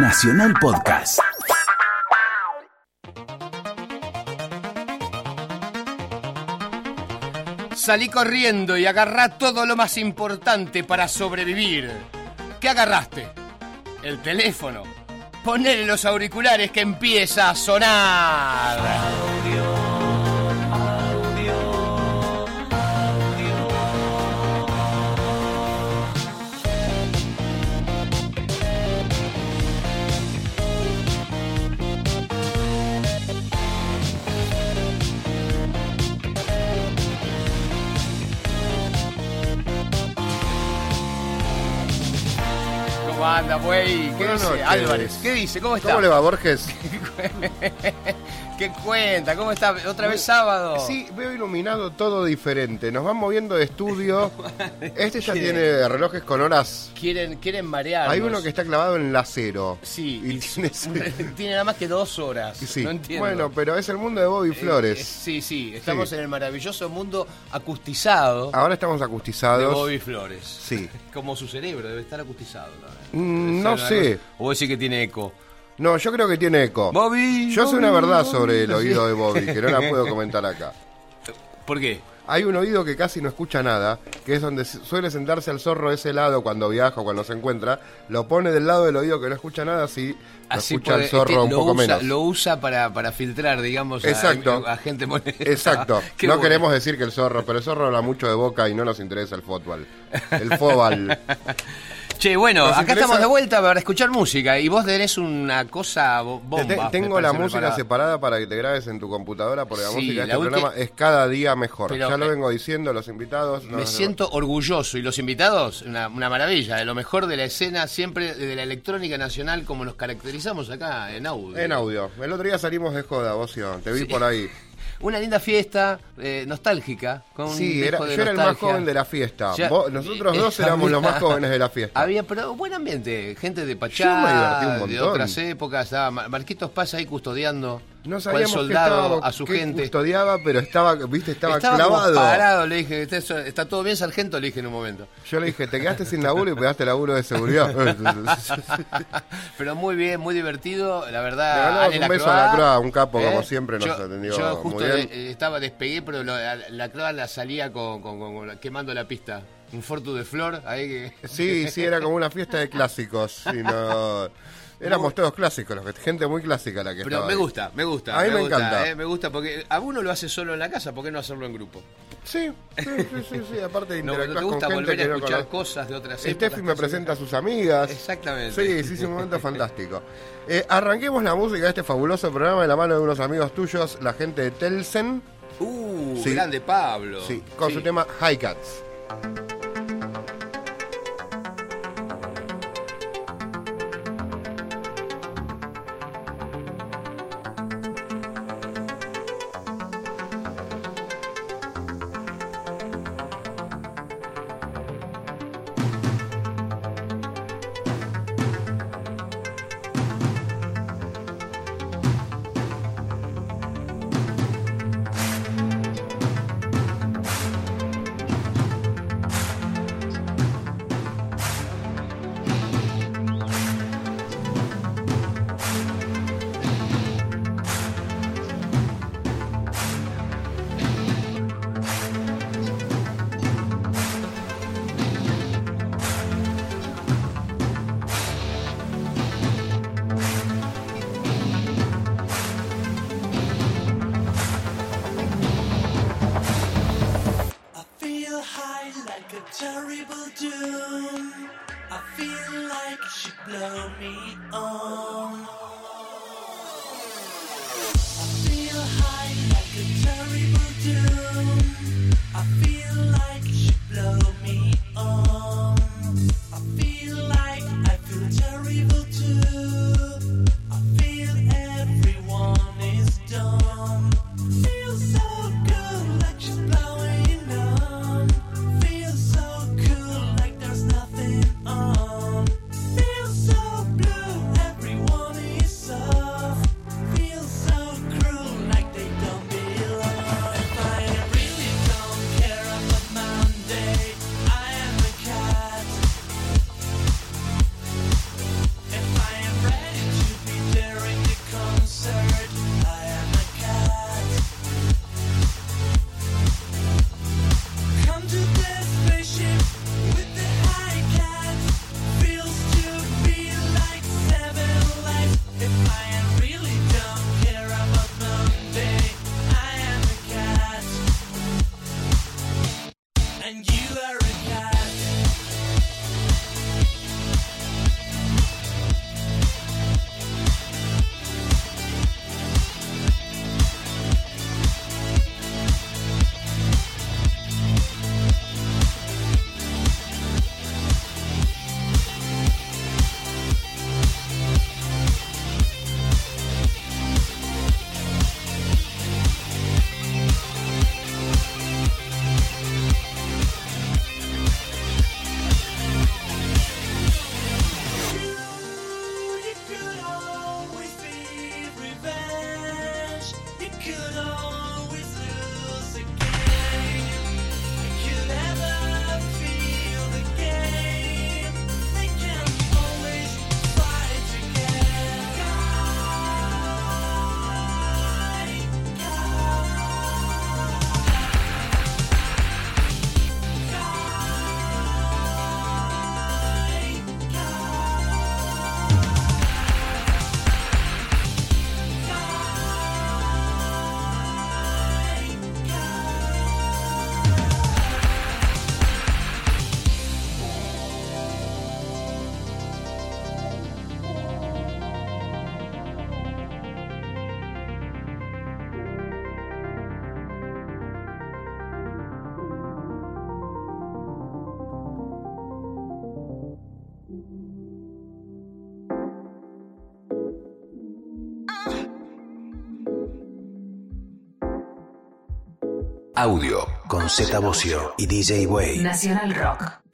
Nacional Podcast. Salí corriendo y agarrá todo lo más importante para sobrevivir. ¿Qué agarraste? El teléfono. Ponele los auriculares que empieza a sonar. ¿Cómo anda, güey? ¿Qué Buenas dice? noches. Álvarez, ¿qué dice? ¿Cómo está? ¿Cómo le va, Borges? ¿Qué cuenta? ¿Cómo está? ¿Otra vez sábado? Sí, veo iluminado todo diferente. Nos van moviendo de estudio. Este ya tiene relojes con horas. Quieren, quieren marearnos. Hay uno que está clavado en la cero. Sí, Y tiene- tiene nada más que dos horas. Sí. No entiendo. Bueno, pero es el mundo de Bobby Eh, Flores. eh, sí, sí, estamos Sí. en el maravilloso mundo acustizado Ahora estamos de acustizados. Bobby Flores. Sí. Como su cerebro debe estar acustizado. ¿no? Mm, Debe no ser una sé. cosa- O decís que tiene eco. No, yo creo que tiene eco. Bobby. Yo sé una verdad Bobby. sobre el oído de Bobby, que no la puedo comentar acá. ¿Por qué? Hay un oído que casi no escucha nada, que es donde su- suele sentarse al zorro ese lado cuando viaja o cuando se encuentra. Lo pone del lado del oído que no escucha nada, así lo escucha puede- el zorro este, un poco usa, menos. Lo usa para, para filtrar, digamos, a- Exacto. a, gente molesta. Exacto. Qué no bueno. queremos decir que el zorro, pero el zorro habla mucho de boca y no nos interesa el fútbol. El fútbol. Che, bueno, ¿Nos acá interesa? estamos de vuelta para escuchar música y vos tenés una cosa Te- bomba. tengo la música preparada. separada para que te grabes en tu computadora porque la Sí, música de este ulti- programa es cada día mejor. Pero, ya lo eh, vengo diciendo, los invitados. no, Me no, siento orgulloso y los invitados, una, una maravilla, de lo mejor de la escena, siempre de la electrónica nacional como nos caracterizamos acá en audio. En audio. El otro día salimos de joda, Bocio. Te vi por ahí. Una linda fiesta, eh, nostálgica. Con un Sí, era, yo era el más joven de la fiesta. Ya- Vos- nosotros eh, dos éramos los más jóvenes de la fiesta. Había, pero buen ambiente, gente de Yo me Pachá, divertí un de otras épocas, Marquitos Paz ahí custodiando, No sabíamos qué soldado estaba- a su gente. custodiaba, pero estaba, viste, estaba, Estaba clavado. parado, le dije, "Está- está todo bien, sargento, le dije en un momento. Yo le dije, te quedaste sin laburo y pegaste laburo de seguridad. Pero muy bien, muy divertido, la Le verdad. Ale un beso a Lacroix, un capo, ¿eh? como siempre, nos yo, atendió Yo muy justo bien. de- eh, estaba, despegué, pero lo, la, Lacroix la salía con, con- con- quemando la pista. Un Fortu de Flor, ahí que... Sí, sí, era como una fiesta de clásicos. y no- Éramos todos clásicos, los que- gente muy clásica la que Pero estaba me ahí. gusta, me gusta. A mí me gusta, encanta. eh, me gusta porque a uno lo hace solo en la casa, ¿por qué no hacerlo en grupo? Sí, sí, sí, sí, sí, aparte de No, ¿no interactuar te gusta con gente volver a no escuchar cosas de otras Steffi me presenta a sus amigas. Exactamente. Sí, sí, es un momento fantástico. Eh, arranquemos la música de este fabuloso programa de la mano de unos amigos tuyos, la gente de Telsen, Uh, Sí. grande Pablo. sí, con su tema High Cats. Audio con Z Bocio y DJ Way. Nacional Rock.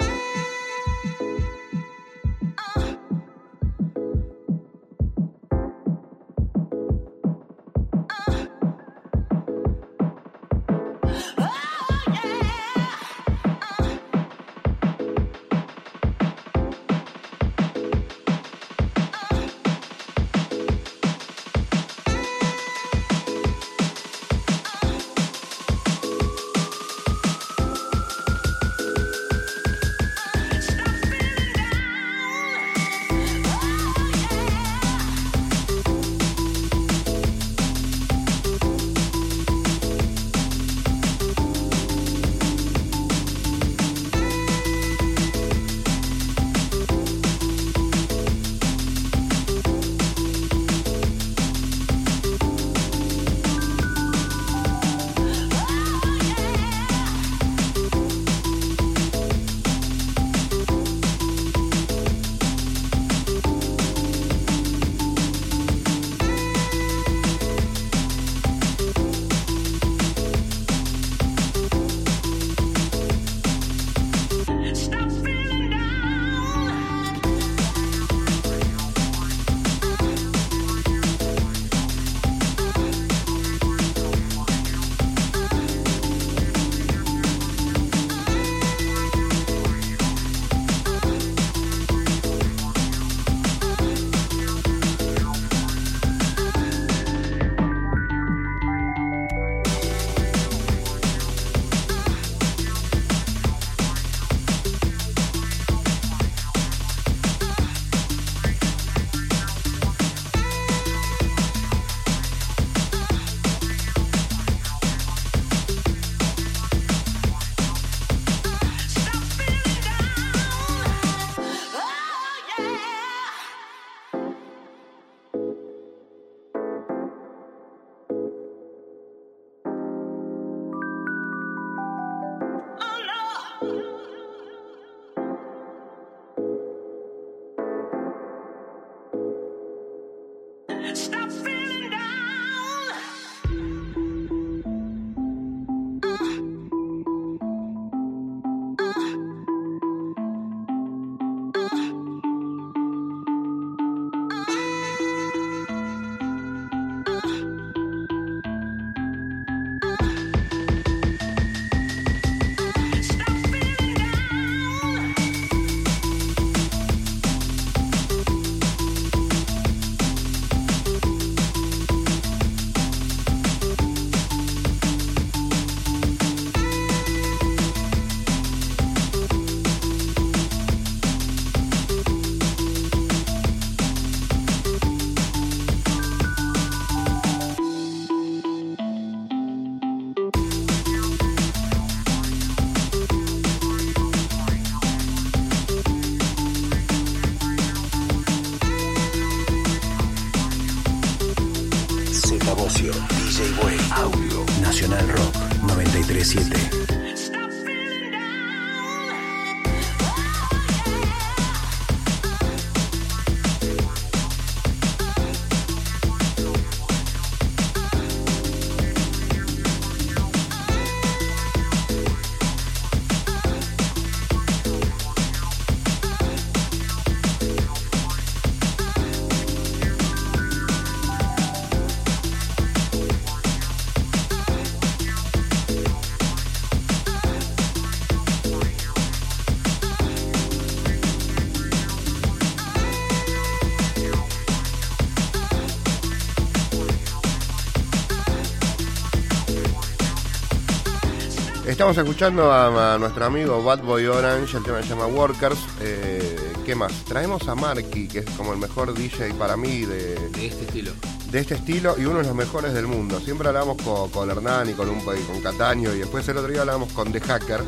Estamos escuchando a, a nuestro amigo Bad Boy Orange, el tema se llama Workers. Eh, ¿Qué más? Traemos a Marky, que es como el mejor DJ para mí de, De este estilo. de este estilo y uno de los mejores del mundo. Siempre hablamos con, con Hernán y con, un, y con Cataño y después el otro día hablábamos con The Hacker,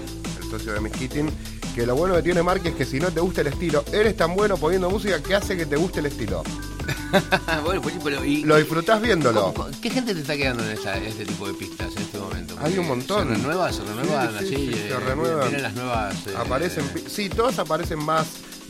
el socio de Miss Keating, que lo bueno que tiene Marky es que si no te gusta el estilo, eres tan bueno poniendo música que hace que te guste el estilo. bueno, pues, pero ¿y, Lo disfrutás viéndolo. ¿Qué gente te está quedando en esta- este tipo de pistas en? Hay un montón. Se renueva, se renuevan Sí, sí, así. sí, eh, se renuevan. Vienen las nuevas. eh, Aparecen, sí, todos aparecen más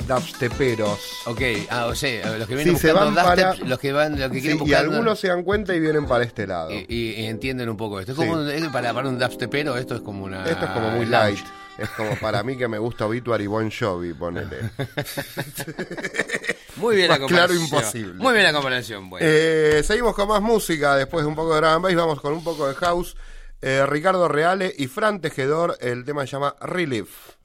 dubsteperos. Ok, ah, o sea, los que Sí, vienen se buscando van dubstep, para- los que van, los que Sí, quieren y algunos se dan cuenta y vienen para este lado. y, y- y entienden un poco esto. Es Sí. como es para, para un dubstepero, esto es como una Esto es como muy lounge. light. Es como para mí que me gusta Obituary Bon Jovi, ponele. Muy bien la Más claro comparación. imposible. Muy bien la comparación, bueno. Eh, seguimos con más música después de un poco de drum and bass. Vamos con un poco de house. Eh, Ricardo Reale y Fran Tejedor. El tema se llama Relief.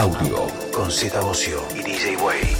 Audio con Z Bocio y DJ Way.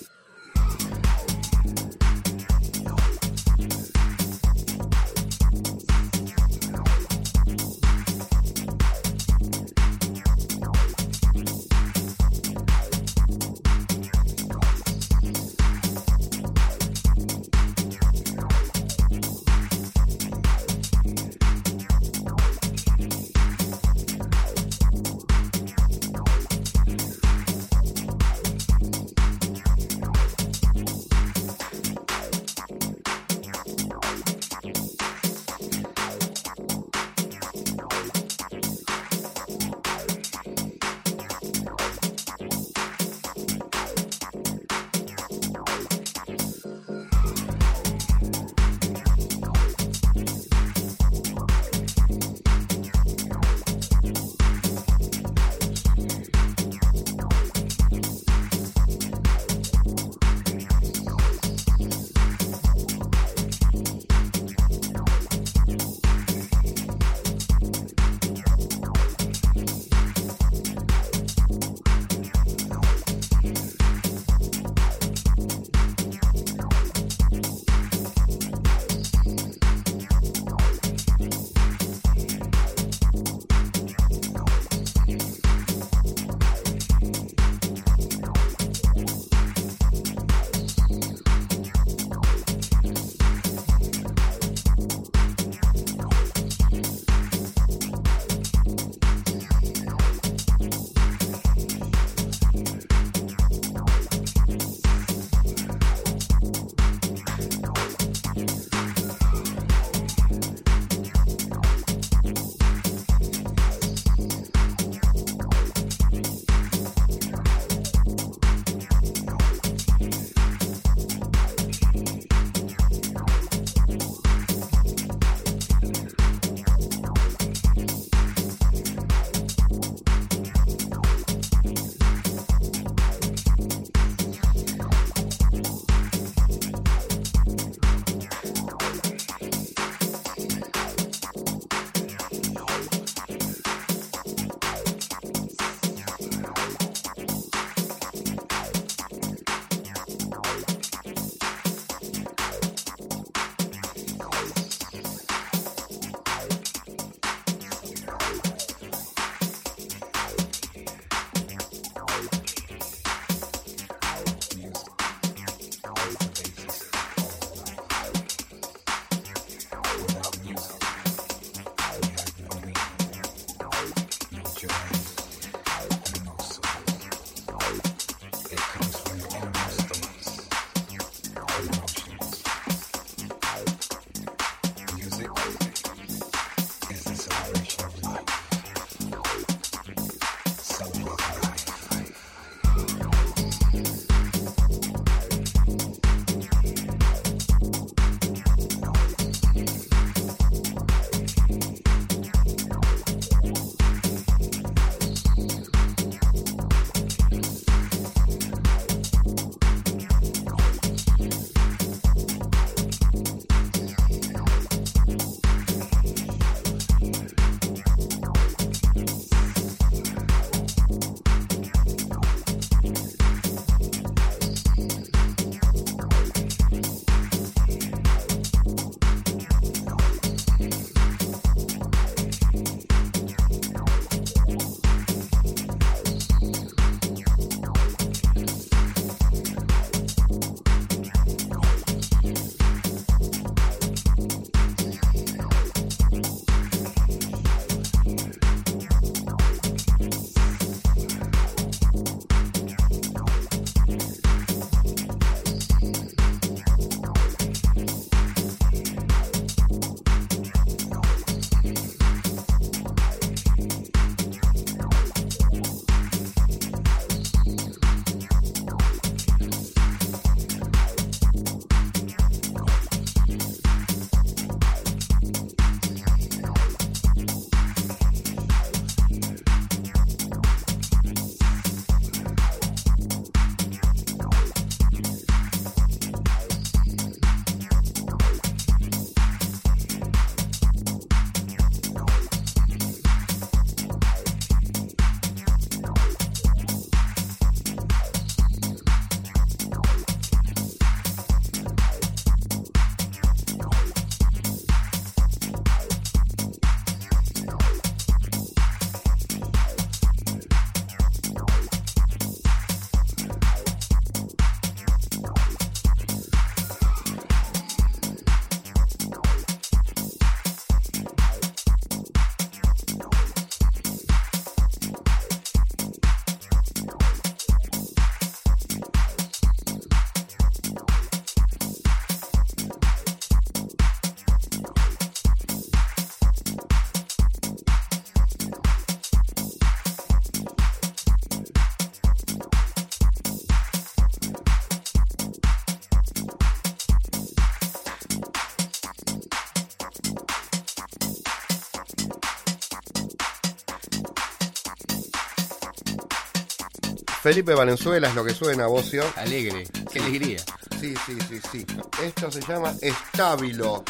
Felipe Valenzuela es lo que suena, Bocio. Alegre, qué alegría. Sí, sí, sí, sí. Esto se llama Estábilo.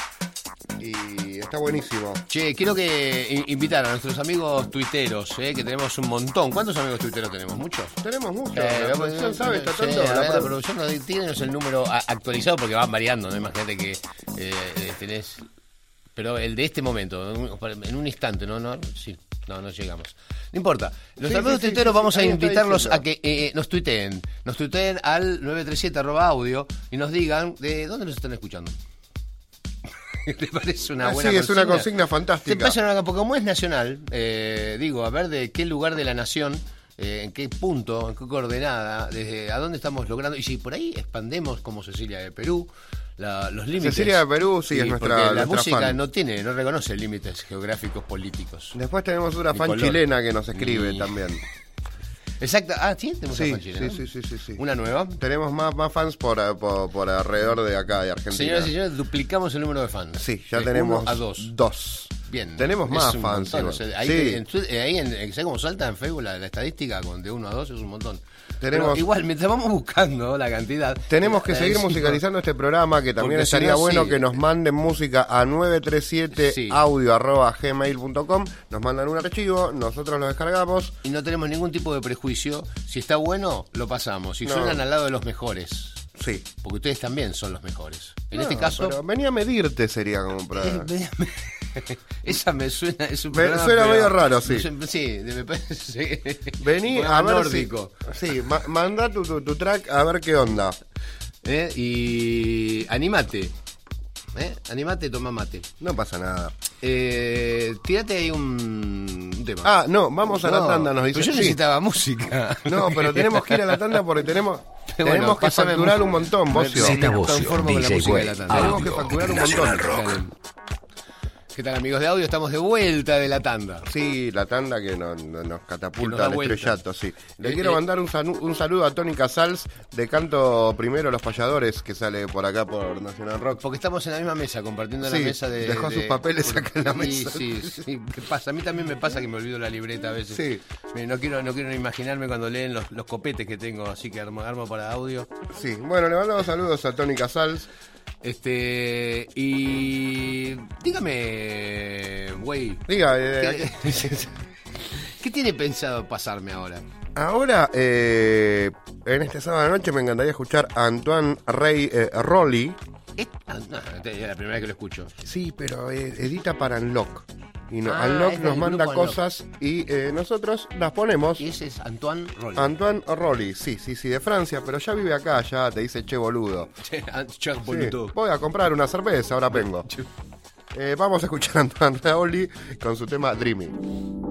Y está buenísimo. Che, quiero que i- invitar a nuestros amigos tuiteros, eh, que tenemos un montón. ¿Cuántos amigos tuiteros tenemos? ¿Muchos? Tenemos mucho. Eh, la producción sabe, está sí, tanto. la la produ- producción no tiene el número actualizado porque van variando, ¿no? Imagínate que eh, eh, tenés. Pero el de este momento, en un- en un instante, ¿no? no sí, no, no llegamos. No importa. Los Sí, amigos sí, tuiteros sí, vamos a invitarlos a que eh, nos tuiteen. Nos tuiteen al 937 arroba audio y nos digan de dónde nos están escuchando. ¿Te parece una Ah, buena sí, es una consigna ¿Te fantástica. parece una Porque como es nacional, eh, digo, a ver de qué lugar de la nación, eh, en qué punto, en qué coordenada, desde a dónde estamos logrando, y si por ahí expandemos como Cecilia de Perú, la- los límites. Cecilia de Perú, sí, es nuestra- La nuestra música fan. no tiene, no reconoce límites geográficos políticos. Después tenemos una Ni fan color. chilena que nos escribe Ni- también. Exacto. Ah, sí, tenemos Sí, una fan chilena, sí, sí, sí. Una nueva. Tenemos más, más fans por, por, por alrededor de acá, de Argentina. Señoras y señores, duplicamos el número de fans. Sí, ya De tenemos uno a dos. dos. Bien. Tenemos más fans. montón, igual. o sea, ahí, Sí. en, eh, ahí en, en- ¿sabes cómo salta en Facebook la, la estadística? Con de 1 a 2 es un montón. Tenemos- Pero igual, mientras vamos buscando la cantidad. Tenemos que seguir musicalizando este programa, que también estaría no, bueno sí. que nos manden música a 937 Sí. audio arroba gmail.com. Nos mandan un archivo, nosotros lo descargamos. Y no tenemos ningún tipo de prejuicio. Si está bueno, lo pasamos. Si No. suenan al lado de los mejores. Sí. Porque ustedes también son los mejores. En No, este caso. pero venía a medirte sería como para... Esa me suena, es un Me- programa, suena medio raro, sí. Sí, me parece. Vení a ver nórdico. si... Sí, ma- manda tu, tu, tu track a ver qué onda. ¿Eh? Y animate. ¿Eh? Animate, toma mate. No pasa nada. Eh, tírate ahí un, tema. Ah, no, vamos a la tanda, nos dice. Pero yo Sí. necesitaba música. No, pero tenemos que ir a la tanda porque tenemos, Bueno, tenemos que facturar un montón, Bocio. Zeta DJ. Tenemos que facturar un montón. Rock. ¿Qué tal amigos de audio? Estamos de vuelta de la tanda. Sí, la tanda que no- no- nos Que nos catapulta da al vueltas. estrellato, sí. Le Eh, quiero eh. mandar un, un saludo a Tony Casals de Canto Primero Los Payadores, que sale por acá por Nacional Rock. Porque estamos en la misma mesa, compartiendo Sí, la mesa de. dejó de- sus papeles acá en la Sí, mesa. Sí, sí, ¿Qué pasa? A mí también me pasa que me olvido la libreta a veces. Sí. No quiero, no quiero ni imaginarme cuando leen los, los copetes que tengo, así que armo, armo para audio. Sí, bueno, le mandamos saludos a Tony Casals. Este. Y. Dígame, güey. Diga, eh, ¿Qué, ¿Qué tiene pensado pasarme ahora? ahora, eh, en este sábado de noche me encantaría escuchar a Antoine Rey eh, Rolly. Es- ah, no, esta es la primera vez que lo escucho. Sí, pero eh, edita para Unlock. Y no, Ah, Unlock nos manda Unlock. cosas y eh, nosotros las ponemos. Y ese es Antoine Roll. Antoine Rolly, sí, sí, sí, de Francia, pero ya vive acá, ya te dice che boludo. Che, Sí, boludo. voy a comprar una cerveza, ahora vengo. Eh, vamos a escuchar a Antoine Rolly con su tema Dreaming.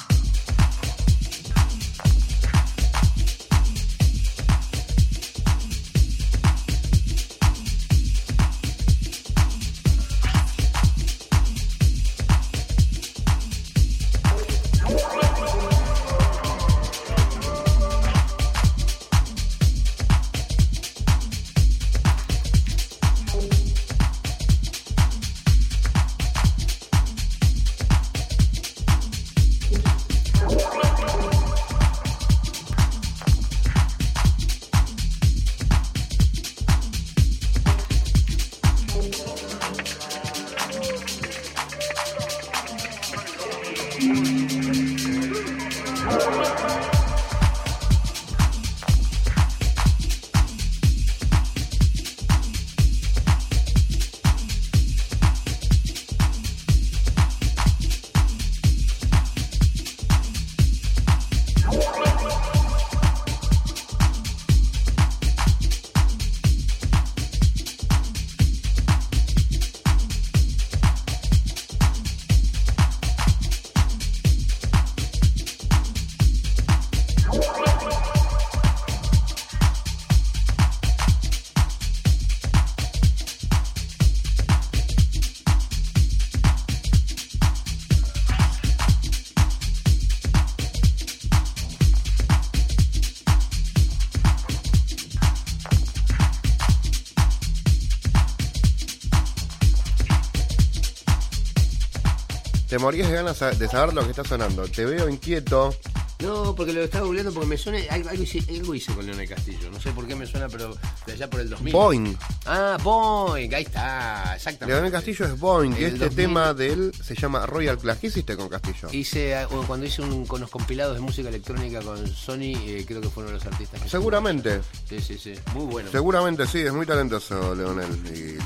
Te morías de ganas de saber lo que está sonando. Te veo inquieto. No, porque lo estaba googleando porque me suena. Algo, algo hice, algo hice con Leonel Castillo. No sé por qué me suena, pero de allá por el 2000. Boing. Ah, Boing. Ahí está. Exactamente. Leonel Castillo es Boing. Y este 2000. tema de él se llama Royal Class. ¿Qué hiciste con Castillo? Hice, ah, bueno, cuando hice un, con los compilados de música electrónica con Sony, eh, creo que fueron los artistas que Seguramente. Sí, sí, sí. Muy bueno. Seguramente sí, es muy talentoso Leonel. Y-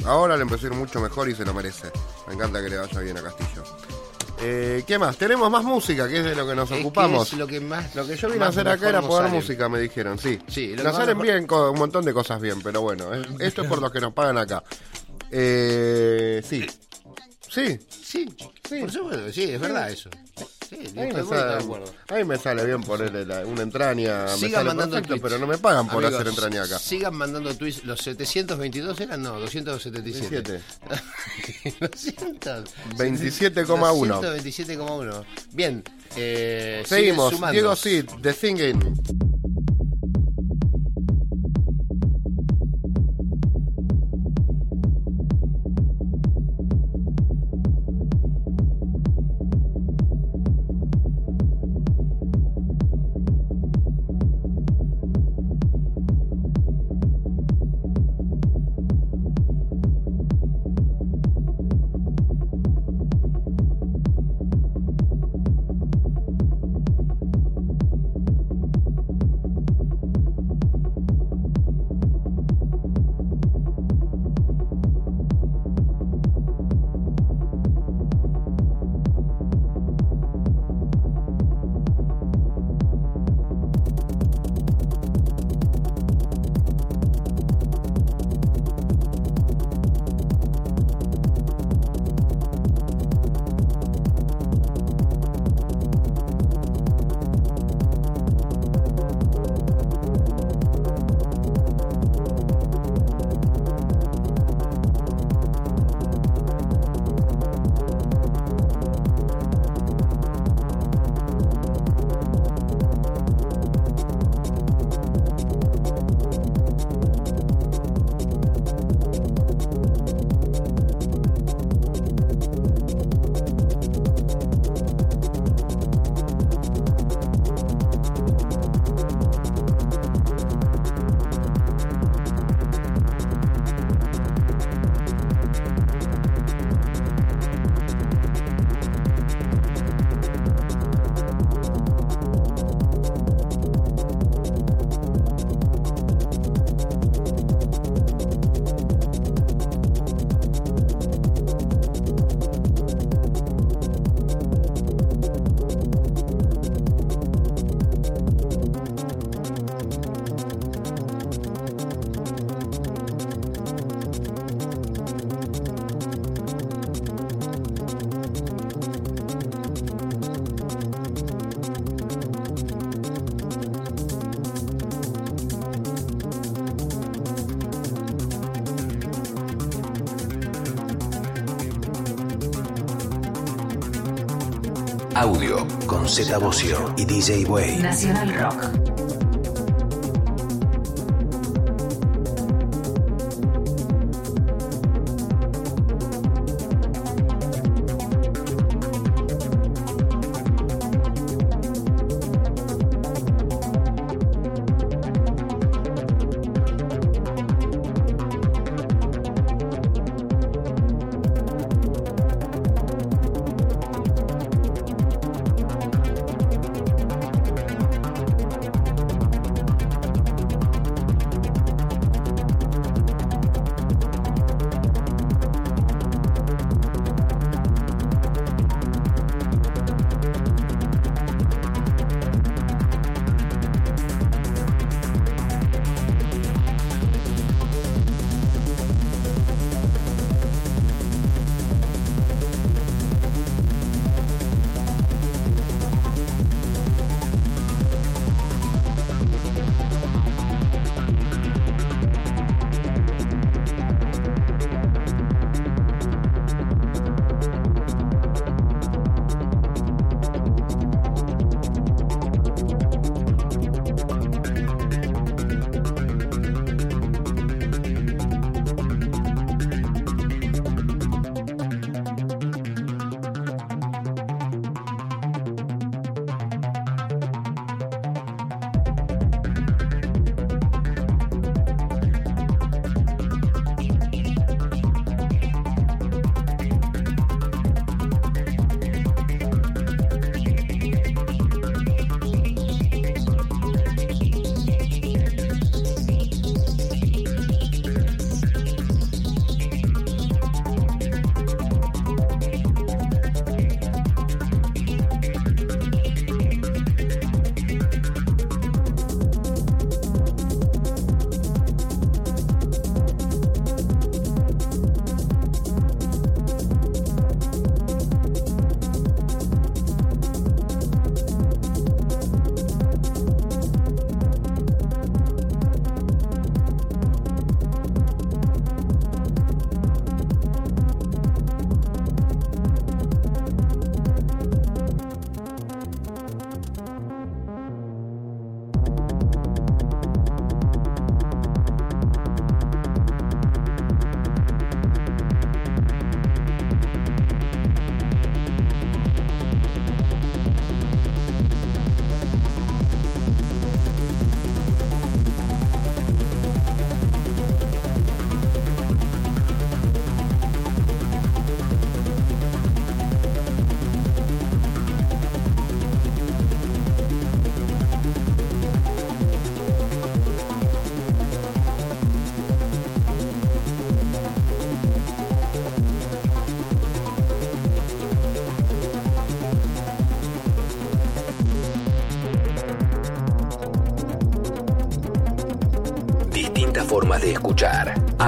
y ahora le empezó a ir mucho mejor y se lo merece. Me encanta que le vaya bien a Castillo. Eh, ¿Qué más? Tenemos más música, que es de lo que nos Es que ocupamos. es lo que más. Lo que yo vine a hacer acá era poner música, me dijeron, sí. Sí, lo que nos mejor- bien un montón de cosas bien, pero bueno, es- esto es por lo que nos pagan acá. Eh, sí. Sí. Sí, Sí. Por supuesto, sí, es verdad eso. Sí, A mí, me sale, acuerdo. a mí me sale bien ponerle la- una entraña, me Sigan sale mandando perfecto, pero no me pagan por Amigos, hacer entraña acá. Sigan mandando tweets. ¿Los 722 eran? No, 277. 200. 27,1. 227,1. Bien. Eh, Seguimos. Diego Sid, The Thinking. Audio con Z Bocio y DJ Way. Nacional Rock.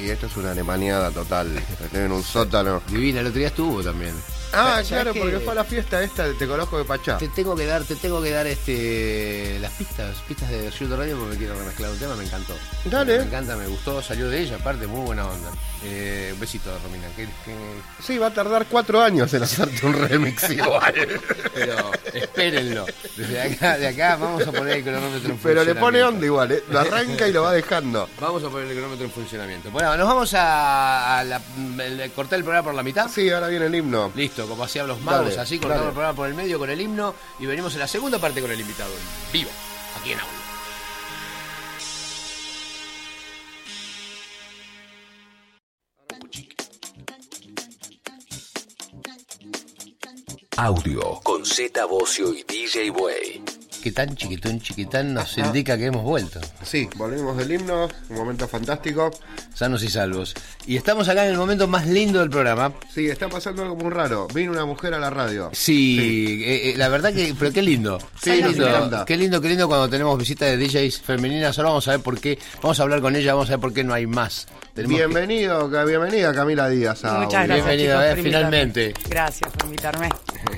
Sí, esto es una alemaniada total. Tienen un sótano. Divina, el otro día estuvo también. Ah, ¿Sabes claro, porque fue a la fiesta esta Te Conozco de Pachá. Te tengo que dar, te tengo que dar este las pistas, pistas de Ciudad Radio porque me quiero remezclar un tema, me encantó. Dale. Me encanta, me gustó, salió de ella, aparte, muy buena onda. Eh, un besito, Romina. que- que- Sí, va a tardar cuatro años en hacerte un remix igual. Pero espérenlo. Desde acá, de acá vamos a poner el cronómetro en Pero le pone onda igual, ¿eh? Lo arranca y lo va dejando. Vamos a poner el cronómetro en funcionamiento. Bueno, nos vamos a, a la- el- cortar el programa por la mitad. Sí, ahora viene el himno. Listo, como hacían los magos, Dale, así cortamos dale. el programa por el medio con el himno y venimos en la segunda parte con el invitado Z Bocio y DJ Way. Que tan chiquitón, chiquitán nos indica que hemos vuelto, Sí, volvimos del himno, un momento fantástico. sanos y salvos. Y estamos acá en el momento más lindo del programa. Sí, está pasando algo muy raro. Vino una mujer a la radio. Sí, eh, eh, la verdad que, pero qué lindo. Sí, qué lindo, qué lindo, qué lindo cuando tenemos visita de DJs femeninas. Ahora vamos a ver por qué, vamos a hablar con ella, vamos a ver por qué no hay más. Tenemos Bienvenido, bienvenida Camila Díaz. a Muchas gracias. Bienvenida, chicos, eh, finalmente. Gracias por invitarme.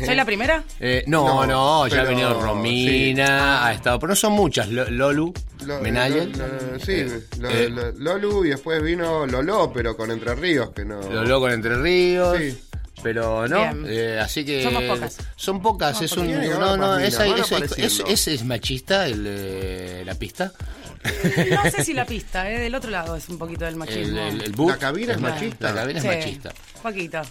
¿Soy la primera? Eh, no, no, No, ya ha venido Romina, ha estado, pero no son muchas. Lo- Lolu, Lo- Menayel. lo- lo- sí, Eh, lo- eh, lo- Lolu y después vino Lolo, pero con Entre Ríos, que no. Lolo con Entre Ríos. Sí. Pero no, eh, así que. Somos pocas. Son pocas, es un. No, no, esa, es, es- es machista el, eh, la pista. No sé si la pista, ¿eh? del otro lado es un poquito del El, machismo. el, el boot. La cabina es ma- machista. La cabina Sí, es machista. Poquito.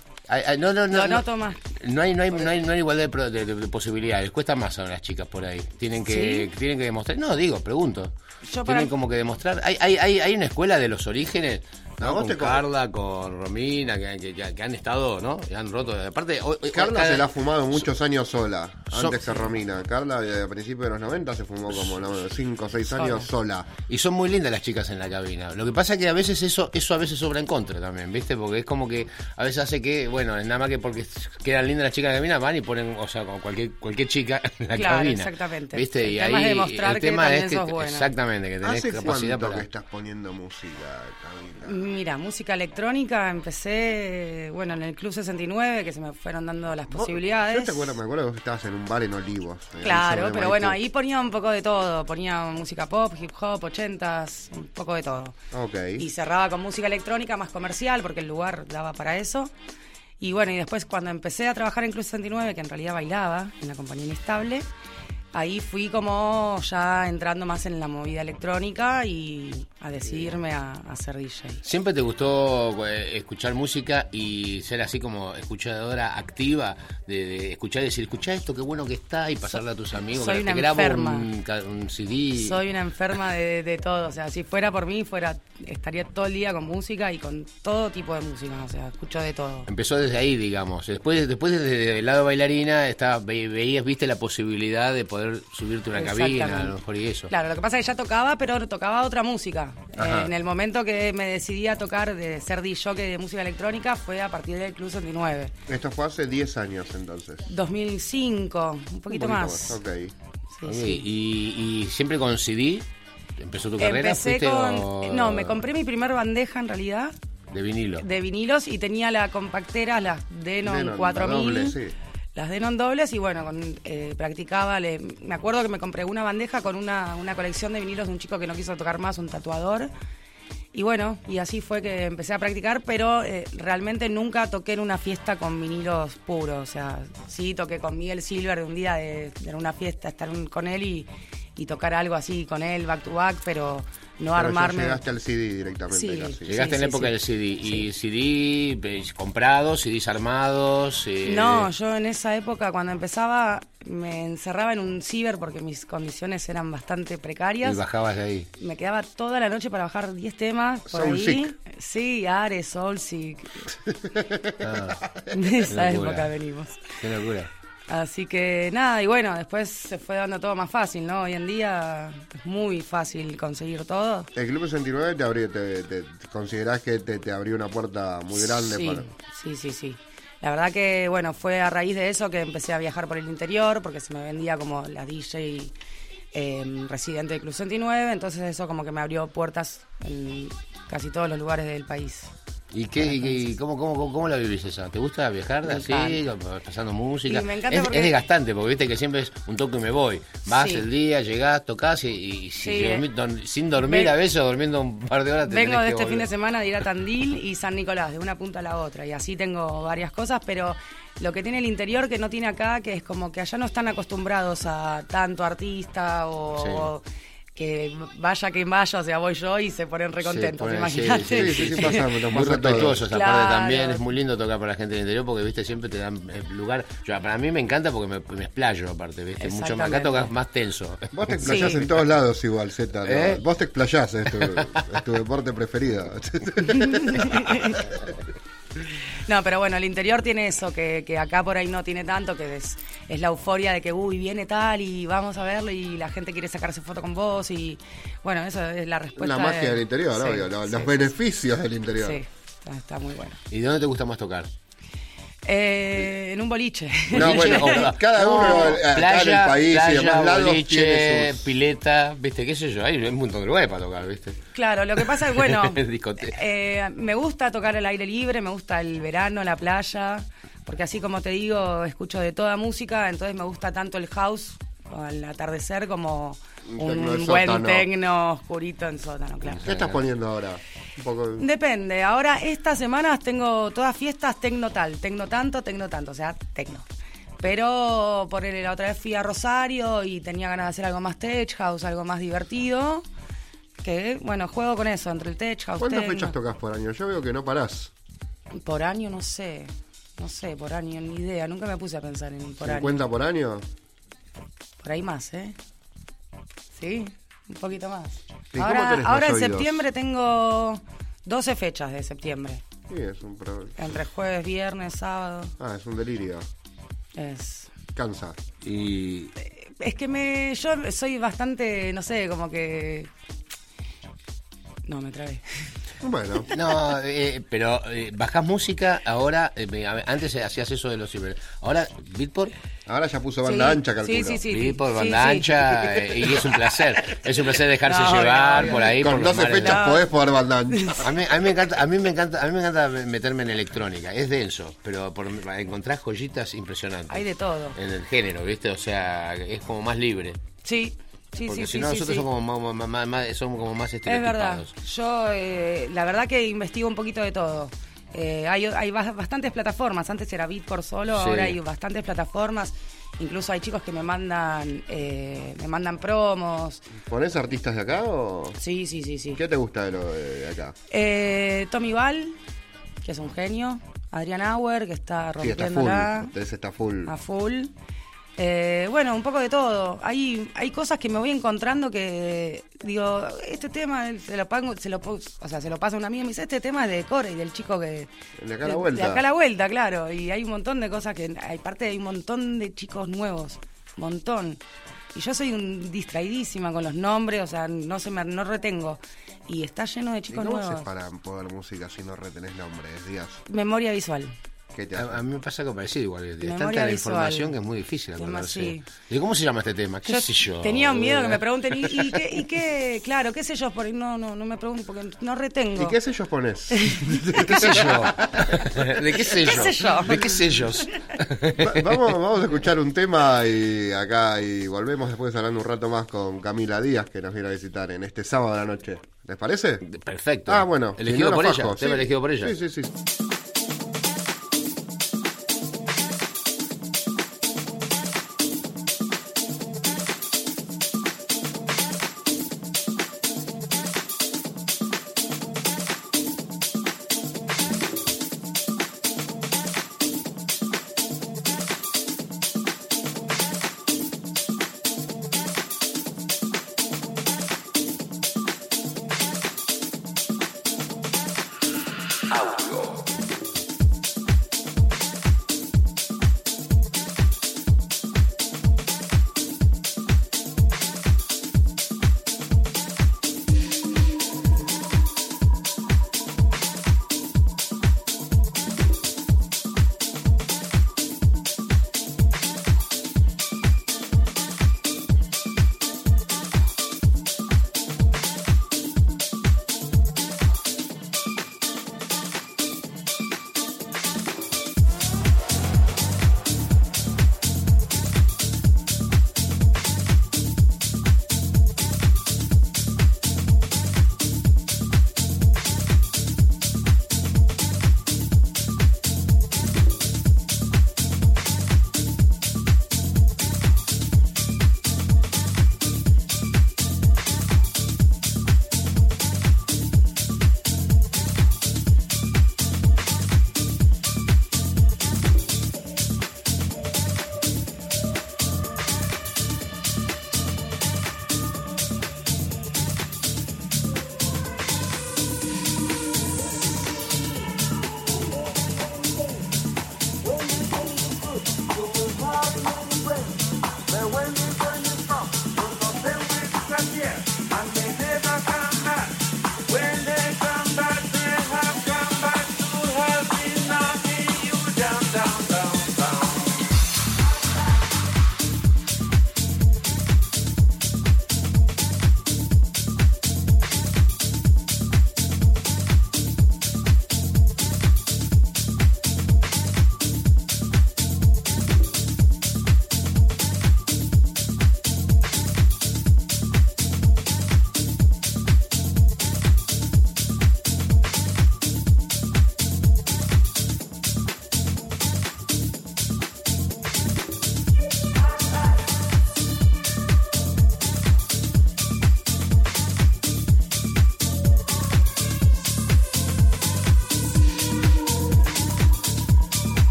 No, no, no, no. más. No hay, no hay, no hay, no hay igualdad de, de- de- de posibilidades. Cuesta más a las chicas por ahí. Tienen que, tienen que demostrar. No, digo, pregunto. Yo para- Tienen como que demostrar. Hay, hay, hay, hay una escuela de los orígenes. Con te Carla, con Romina, que, que- que- que han estado, ¿no? Que han roto. Aparte, hoy- hoy- Carla cada- se la ha fumado muchos años sola, antes que Romina. Carla a principios de los 90 se fumó como 5 o 6 años sola. Y son muy lindas las chicas en la cabina. Lo que pasa es que a veces eso, eso a veces sobra en contra también, ¿viste? Porque es como que a veces hace que, bueno, nada más que porque quedan lindas las chicas en la cabina, van y ponen, o sea, con cualquier, cualquier chica en la Claro, cabina. exactamente. ¿Viste? El y tema ahí es demostrar el que tema es que sos buena. exactamente, que tenés ¿Hace capacidad para que estás poniendo música, Camila? Mira, música electrónica, empecé, bueno, en el Club 69, que se me fueron dando las posibilidades. Yo te acuerdo, me acuerdo que vos estabas en un bar en Olivos. Claro, pero bueno, ahí ponía un poco de todo. Ponía música pop, hip hop, ochentas, un poco de todo. Ok. Y cerraba con música electrónica más comercial, porque el lugar daba para eso. Y bueno, y después cuando empecé a trabajar en Club 69, que en realidad bailaba en la compañía Inestable, ahí fui como ya entrando más en la movida electrónica y a decidirme a, a ser DJ. ¿Siempre te gustó eh, escuchar música y ser así como escuchadora activa? De, de escuchar y decir, escucha esto, qué bueno que está, y pasarle a tus amigos. soy que una te grabo enferma. un, ca- un CD. Soy una enferma de, de todo, o sea, si fuera por mí, fuera estaría todo el día con música y con todo tipo de música, o sea, escucho de todo. Empezó desde ahí, digamos. Después, después desde el lado bailarina, estaba, ve- veías, viste la posibilidad de poder subirte a una cabina, a lo mejor y eso. Claro, lo que pasa es que ya tocaba, pero tocaba otra música. Eh, en el momento que me decidí a tocar de ser DJ de música electrónica fue a partir del Club 69. Esto fue hace 10 años entonces. 2005, un poquito, más. Ok. Sí, Ok, sí. Y, y siempre con CD. ¿Empezó tu carrera? Empecé ¿Fuiste con... o- No, me compré mi primer bandeja en realidad De vinilo. de vinilos y tenía la compactera, las Denon, Denon, la 4000. doble, sí. Las Denon dobles y bueno, con, eh, practicaba, le- me acuerdo que me compré una bandeja con una, una colección de vinilos de un chico que no quiso tocar más, un tatuador. Y bueno, y así fue que empecé a practicar, pero eh, realmente nunca toqué en una fiesta con vinilos puros. O sea, sí toqué con Miguel Silver de un día de, una fiesta, estar con él y, y tocar algo así con él, back to back, pero no Pero armarme. llegaste al CD directamente Sí. casi. Llegaste Sí, en la sí, época sí. del CD. ¿Y CD eh, comprados, CDs armados? eh, No, yo en esa época cuando empezaba me encerraba en un ciber porque mis condiciones eran bastante Y precarias. bajabas de ahí. Me quedaba toda la noche para bajar 10 temas por Soul ahí. Sick. Sí, Ares, Soul Sick. Ah, De esa época venimos. qué locura. Así que nada, y bueno, después se fue dando todo más fácil, ¿no? Hoy en día es muy fácil conseguir todo. El Club 69 te, abrió, te, te- te- considerás que te, te abrió una puerta muy grande sí, para... Sí, sí, sí. La verdad que, bueno, fue a raíz de eso que empecé a viajar por el interior, porque se me vendía como la DJ eh, residente del Club 69, entonces eso como que me abrió puertas en casi todos los lugares del país. ¿Y qué, y qué- cómo, cómo, cómo, cómo la vivís esa? ¿Te gusta viajar así, pasando música? Y me encanta es, porque- es desgastante, porque viste que siempre es un toque y me voy. Vas Sí. el día, llegás, tocas y, y si dormí- sin dormir Ven- a veces o durmiendo un par de horas te Vengo de este fin de semana de ir a Tandil y San Nicolás, de una punta a la otra. Y así tengo varias cosas, pero lo que tiene el interior que no tiene acá, que es como que allá no están acostumbrados a tanto artista o que vaya quien vaya, o sea, voy yo y se ponen recontentos, sí, imagínate. Sí, sí, sí, pasa, lo Muy respetuosos, aparte también es muy lindo tocar para la gente del interior porque viste siempre te dan eh, lugar. Yo, para mí me encanta porque me, me explayo aparte, viste, mucho más. Acá tocas más tenso. Vos te explayás Sí. en todos lados igual, Z. ¿no? ¿Eh? Vos te explayás, es tu, es tu deporte preferido. No, pero bueno, el interior tiene eso, que, que acá por ahí no tiene tanto, que es, es la euforia de que, uy, viene tal y vamos a verlo y la gente quiere sacarse foto con vos y, bueno, eso es la respuesta. La magia de- del interior, Sí, obvio, sí, los sí, beneficios del interior. Sí, está, está muy bueno. ¿Y de dónde te gusta más tocar? Eh, en un boliche. No, bueno, cada uno No, acá en el país y playa, demás lados boliche, tiene sus... pileta, viste, qué sé yo, hay un montón de lugares para tocar, viste. Claro, lo que pasa es, bueno, eh, me gusta tocar al aire libre, me gusta el verano, la playa, porque así como te digo, escucho de toda música, entonces me gusta tanto el house al atardecer como Un tecno de un buen sótano. tecno oscurito en sótano, claro. ¿Qué estás poniendo ahora? Un poco... Depende, ahora estas semanas tengo todas fiestas tecno tal, tecno tanto, tecno tanto, o sea, tecno. Pero por el- la otra vez fui a Rosario y tenía ganas de hacer algo más tech house, algo más divertido. Que bueno, juego con eso, entre el tech house. ¿Cuántas techno. fechas tocas por año? Yo veo que no parás. Por año no sé. No sé, por año ni idea. Nunca me puse a pensar en por año. ¿50 por año? Por ahí más, ¿eh? Sí, un poquito más. ¿Y cómo ahora ahora en oídos? septiembre tengo 12 fechas de septiembre. Sí, es un... pro- Entre jueves, viernes, sábado. Ah, es un delirio. Es. Cansa. Y Es que me. Yo soy bastante, no sé, como que. No, me trabé. Bueno, no, eh, pero eh, bajás música ahora, eh, antes hacías eso de los ciber. Ahora Beatport, ahora ya puso banda Sí, ancha, calculo. Sí, sí, sí. Beatport, banda sí. ancha, eh, y es un placer. Es un placer dejarse No, llevar por ahí. por Con los 12 mares. fechas No. podés jugar banda ancha. A mí, a mí me encanta, a mí me encanta, a mí me encanta meterme en electrónica. Es denso, pero por, encontrar joyitas impresionantes. Hay de todo. En el género, ¿viste? O sea, es como más libre. Sí, sí, Porque sí. si sí, no, sí, nosotros sí. somos, como más, más- más- somos como más Es verdad. estereotipados. Yo, eh, la verdad que investigo un poquito de todo. Eh, hay, hay bas- bastantes plataformas. Antes era Beatport solo, ahora hay bastantes plataformas. Incluso hay chicos que me mandan, eh, me mandan promos. ¿Ponés artistas de acá o...? Sí, sí, sí, sí. ¿Qué te gusta de lo de acá? Eh, Tommy Val, que es un genio. Adrián Auer, que está Sí, está full. Está full. a full. Eh, bueno, un poco de todo. Hay, hay cosas que me voy encontrando que digo, este tema se lo pago, se lo, o sea, se lo pasa a un amigo y me dice, este tema es de Core y del chico que De acá a la vuelta. De acá a la vuelta, claro. Y hay un montón de cosas que hay parte hay un montón de chicos nuevos, montón. Y yo soy un distraidísima con los nombres, o sea, no se me no retengo. Y está lleno de ¿Y chicos cómo nuevos. haces para poder música si no retenés nombres, Díaz? Memoria visual. ¿Qué te A, mí me pasa algo parecido igual. Es Memoria tanta la visual. información que es muy difícil acordarse. sí. ¿Y cómo se llama este tema? ¿Qué sé yo? Tenía un miedo que me pregunten, ¿y, y qué, y qué? Claro, qué sé yo, por ahí no, no, no me pregunten porque no retengo. ¿Y qué sellos pones? ¿De qué sé yo? ¿De qué sé ¿Qué yo? sé yo? ¿De qué sellos? Va- vamos, vamos a escuchar un tema y acá y volvemos después hablando un rato más con Camila Díaz que nos viene a visitar en este sábado de la noche. ¿Les parece? Perfecto. Ah, bueno. si Elegido no, por ella. Tema Sí. elegido por ella. Sí, sí, sí.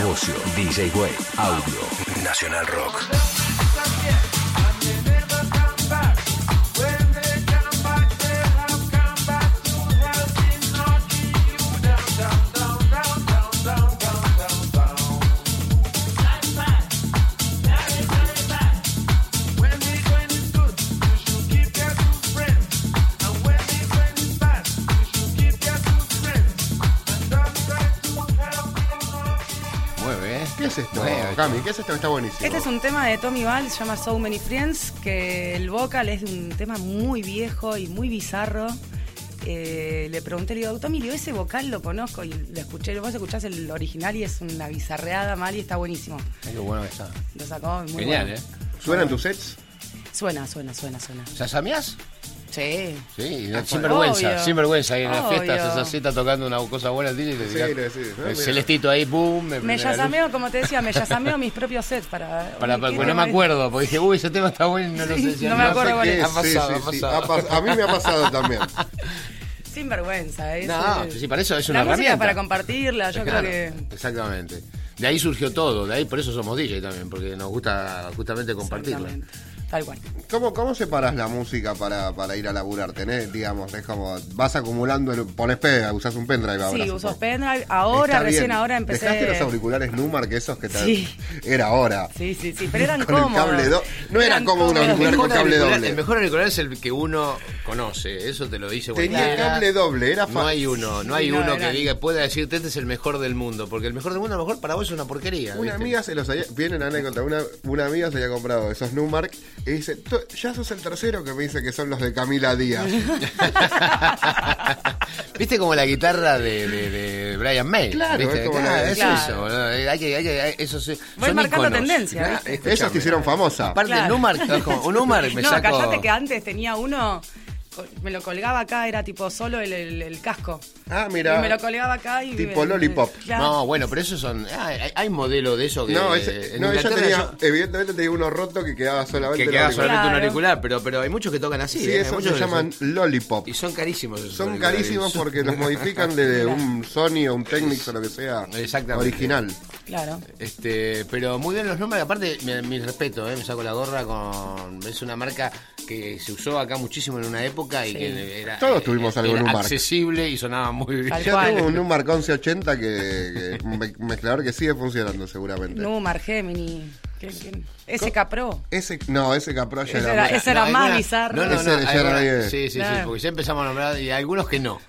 Z Bocio, DJ Way, Audio, Nacional Rock. Cami? ¿Qué es esto? Está buenísimo. Este es un tema de Tommy Val, se llama So Many Friends, que el vocal es de un tema muy viejo y muy bizarro. Eh, le pregunté, le digo, Tommy, digo, ese vocal lo conozco y lo escuché, vos escuchás el original y es una bizarreada mal y está buenísimo. Ay, qué bueno que está. Lo sacó muy Genial, bueno. ¿eh? ¿Suenan tus sets? Suena, suena, suena, suena. ¿Sasameás? Sí. Sí, Ah, sin vergüenza, sin vergüenza. Ahí en la Obvio. fiesta, esa cita tocando una cosa buena, y Sí, le decís, ¿no? el Mira. Celestito ahí, boom. Me luz. yasameo, como te decía, me yasameo mis propios sets para... Para, para- ¿qué porque no me acuerdo, porque dije, uy, ese tema está bueno y no lo sé si no me no acuerdo sé cuál es. Ha pasado, sí, sí, ha pasado. A mí me ha pasado también. Sin vergüenza, ¿eh? No, Sí. para eso es una herramienta. para compartirla, yo Claro, creo que... Exactamente. De ahí surgió todo, de ahí por eso somos DJ también, porque nos gusta justamente compartirla. Tal cual. ¿Cómo, ¿Cómo separas la música para, para ir a laburar? Tenés, digamos, es como, vas acumulando, el- pones pega, usas un pendrive ahora. Sí, uso pendrive. Ahora, Está recién bien. ahora empecé... ¿Dejaste los auriculares Numar que esos que te... Sí. Era ahora. Sí, sí, sí, pero eran Con el cómodos. cable do- no era Eran cómodo un cómodos. auricular con cable doble. el mejor auricular es el que uno conoce, eso te lo dice Tenía cable doble, era No fácil. hay uno, no hay Sí, no, uno era- que diga, pueda decirte este es el mejor del mundo, porque el mejor del mundo a lo mejor para vos es una porquería. Una ¿viste? amiga se los había, viene una anécdota, una, una amiga se había comprado esos Numark y dice, "To- ya sos el tercero que me dice que son los de Camila Díaz. ¿Viste como la guitarra de, de, de Brian May? Claro, ¿viste? es como Claro, la- es Claro. eso, boludo. Eh, Hay que, hay que, hay- eso sí, Voy son marcando íconos. tendencia. Esas te hicieron famosa. Aparte, Claro. el Numar, un Numar me no, saco... callate que antes tenía uno, me lo colgaba acá, era tipo solo el, el- el casco. Ah, Y mira. me lo colgaba acá y... Tipo lollipop. Claro. No, bueno, pero esos son... ah, Hay, hay modelo de eso que... No, ese, en no ella Inglaterra tenía, yo- evidentemente tenía uno roto que quedaba solamente que el queda auricular. solamente un auricular, pero, pero hay muchos que tocan así. Sí, ¿eh? Esos se llaman son- lollipop. Y son carísimos esos Son carísimos porque los modifican de un Sony o un Technics o lo que sea Exactamente. original. Claro. Este, pero muy bien los números, aparte, mi, mi respeto, ¿eh? me saco la gorra con. Es una marca que se usó acá muchísimo en una época y Sí. que era. Todos tuvimos era algo en un accesible y sonaba muy bien. Cual. tengo un Numar 1180 que, que un me- mezclador que sigue funcionando seguramente. Numar, Gemini, ¿qué- qué- SK Pro. Ese, no, ese Capro ya Ese era, era- más- ese era más alguna- bizarro. No, no, no. Ese hay ya era sí, sí, sí, porque ya empezamos a nombrar y algunos que no.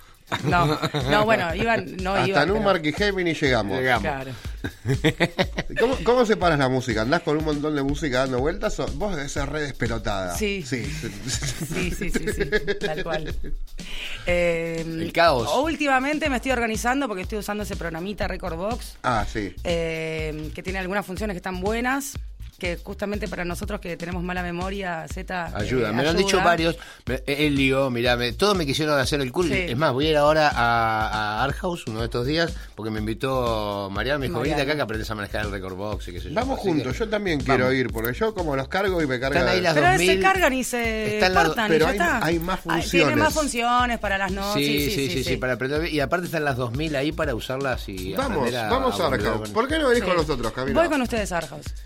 No, no, bueno, iban, no Hasta iban. pero- Numar y Gemini llegamos. Llegamos. Claro. ¿Cómo, ¿Cómo separas la música? ¿Andás con un montón de música dando vueltas o vos debes ser re despelotada? Sí. Sí. Sí, sí, sí, sí, tal cual. Eh, El caos. Últimamente me estoy organizando porque estoy usando ese programita Record Box, ah, sí. eh, que tiene algunas funciones que están buenas, que justamente para nosotros que tenemos mala memoria, Z. eh, Ayuda, me lo han dicho varios. Elio, mirá, me- todos me quisieron hacer el curso. Sí. Es más, voy a ir ahora a, a Art House uno de estos días porque me invitó Mariana, me dijo, Mariana. venite acá que aprendes a manejar el record box y qué sé yo. Vamos Así juntos, que- yo también quiero ir, porque yo como los cargo y me cargan. Están ahí las Pero 2000. se cargan y se cortan pero y ya hay- está. hay más Tiene funciones. más funciones para las Sí, noches. sí, sí, sí, para aprender. Y aparte están las 2000 ahí para usarlas y Vamos, a, vamos a Arcau. ¿Por qué no venís Sí. con nosotros, Camila? Voy con ustedes a.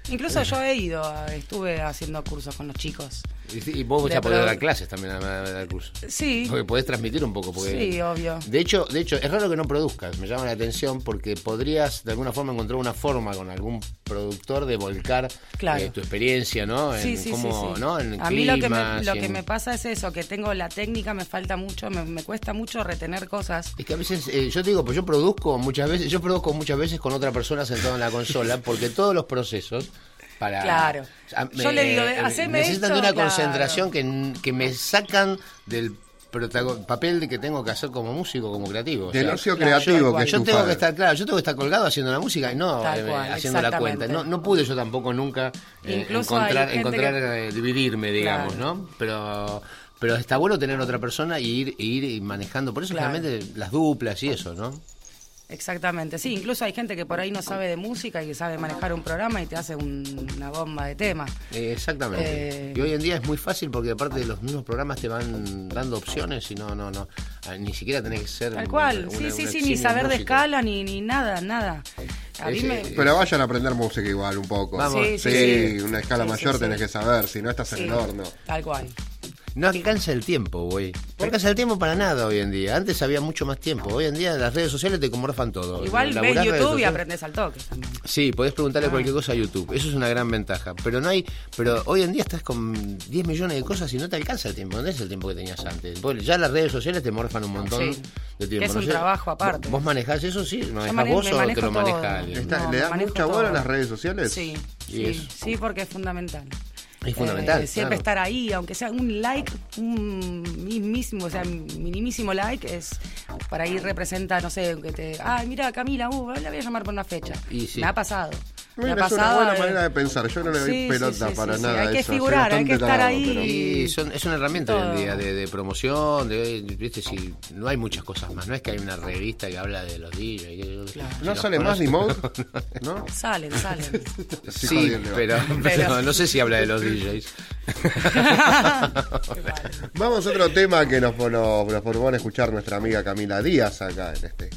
Incluso yo he ido, estuve haciendo cursos con los chicos. Y, y vos ya podés dar clases también además de dar curso. Sí, Porque podés transmitir un poco. Porque, sí, obvio. De hecho, de hecho, es raro que no produzcas, me llama la atención porque podrías de alguna forma encontrar una forma con algún productor de volcar Claro. eh, tu experiencia, ¿no? En Sí, sí, cómo, sí, sí. ¿no? En a mí lo que, me, lo que me pasa es eso, que tengo la técnica, me falta mucho, me, me cuesta mucho retener cosas. Es que a veces, eh, yo te digo, pues yo produzco muchas veces, yo produzco muchas veces con otra persona sentada en la consola, porque todos los procesos para Claro. a- Yo le digo, de- haceme necesitan esto, de una claro. concentración que, que me sacan del papel de que tengo que hacer como músico, como creativo. o Del sea, ocio claro, creativo yo- que es yo tu tengo padre. que estar, claro, yo tengo que estar colgado haciendo la música y no eh, cual, haciendo la cuenta. No, no pude yo tampoco nunca eh, Incluso encontrar, encontrar que- eh, dividirme, digamos, Claro. ¿no? Pero pero está bueno tener otra persona y ir, y ir manejando. Por eso Claro. realmente las duplas y eso, ¿no? Exactamente, sí, incluso hay gente que por ahí no sabe de música y que sabe manejar un programa y te hace un- una bomba de tema. Eh, exactamente. Eh, Y hoy en día es muy fácil porque aparte de los mismos programas te van dando opciones y no, no, no. ah, Ni siquiera tenés que ser. Tal cual, una- sí, sí, sí, ni saber de escala, ni, ni nada, nada. A mí me- Pero vayan a aprender música igual un poco. Vamos. Sí, Sí, sí, sí. una escala mayor sí. tenés que saber, si no estás en el horno. Tal cual. No alcanza el tiempo, güey. No alcanza el tiempo para nada hoy en día. Antes había mucho más tiempo. Hoy en día las redes sociales te morfan todo. Igual ves YouTube y aprendes al toque también. Sí, podés preguntarle Ah. cualquier cosa a YouTube. Eso es una gran ventaja. Pero no hay. Pero hoy en día estás con 10 millones de cosas y no te alcanza el tiempo. No es el tiempo que tenías antes. Vos- ya las redes sociales te morfan un montón Sí. de tiempo. Que es No un sé, trabajo aparte. ¿Vos manejás eso? Sí, ¿lo manejás mane- vos o te lo maneja alguien? No, ¿Le das mucha bola a las redes sociales? Sí, sí, sí, porque es fundamental. Es fundamental, Eh, siempre claro. estar ahí, aunque sea un like, un mismísimo, o sea, minimísimo like, es para ahí representa, no sé, que te. Ay, mira, Camila, uh, la voy a llamar por una fecha. Y sí. Me ha pasado. Mira, ha es una pasado. buena manera de pensar. Yo no le doy sí, pelota sí, para sí, sí. nada. Hay a que eso. Figurar, hay que estar ahí. pero- Y son- es una herramienta hoy en día de, de promoción, de, viste, si no hay muchas cosas más, no es que hay una revista que habla de los DJs. si ¿No los sale más ni mode? ¿No? Salen, salen. Sí, pero, pero no sé si habla de los DJs. Vamos a otro tema que nos, nos, nos propone escuchar nuestra amiga Camila Díaz acá en este.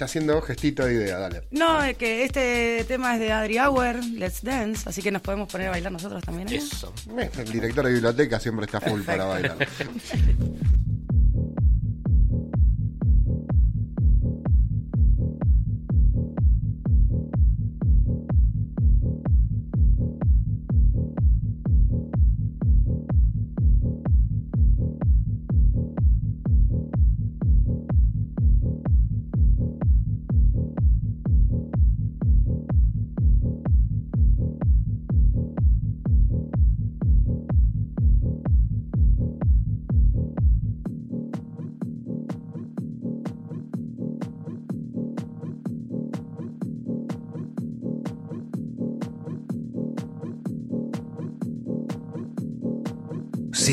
Está haciendo gestito de idea, dale. No, es que este tema es de Adri Hour, Let's Dance, así que nos podemos poner a bailar nosotros también. ¿eh? Eso. El director de biblioteca siempre está full para bailar.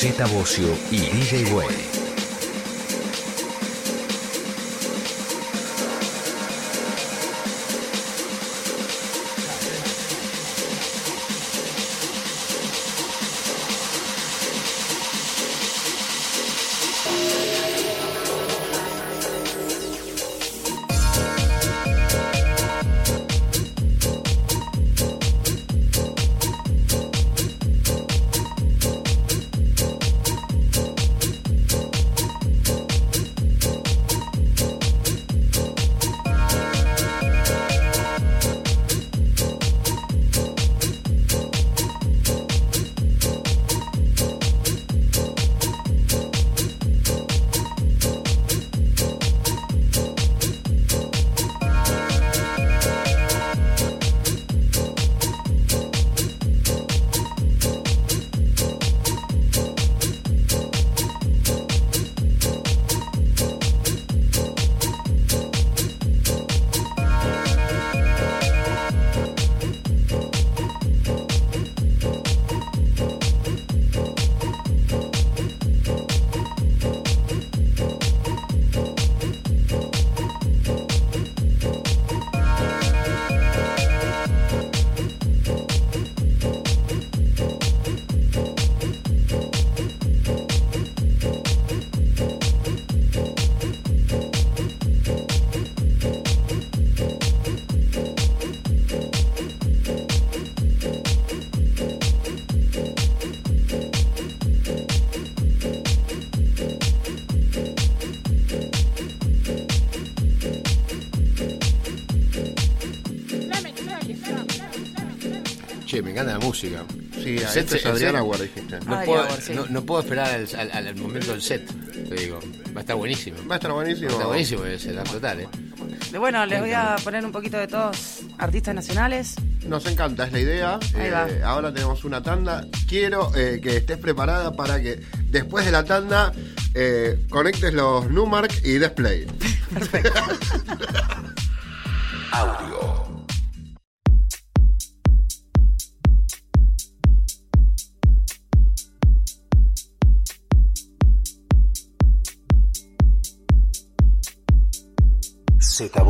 Z Bocio y DJ Way. Encanta la música. Sí, El a set- es el Adrián set- Aguar, dijiste. No, Adrián puedo, Aguar, sí. no, no puedo esperar al, al- al momento del set, te digo. Va a estar buenísimo. Va a estar buenísimo. Va a estar buenísimo ese, la total, ¿eh? De- Bueno, les voy a poner un poquito de todos artistas nacionales. Nos encanta, es la idea. Ahí va. Eh, ahora tenemos una tanda. Quiero eh, que estés preparada para que después de la tanda eh, conectes los Numark y Display. Audio.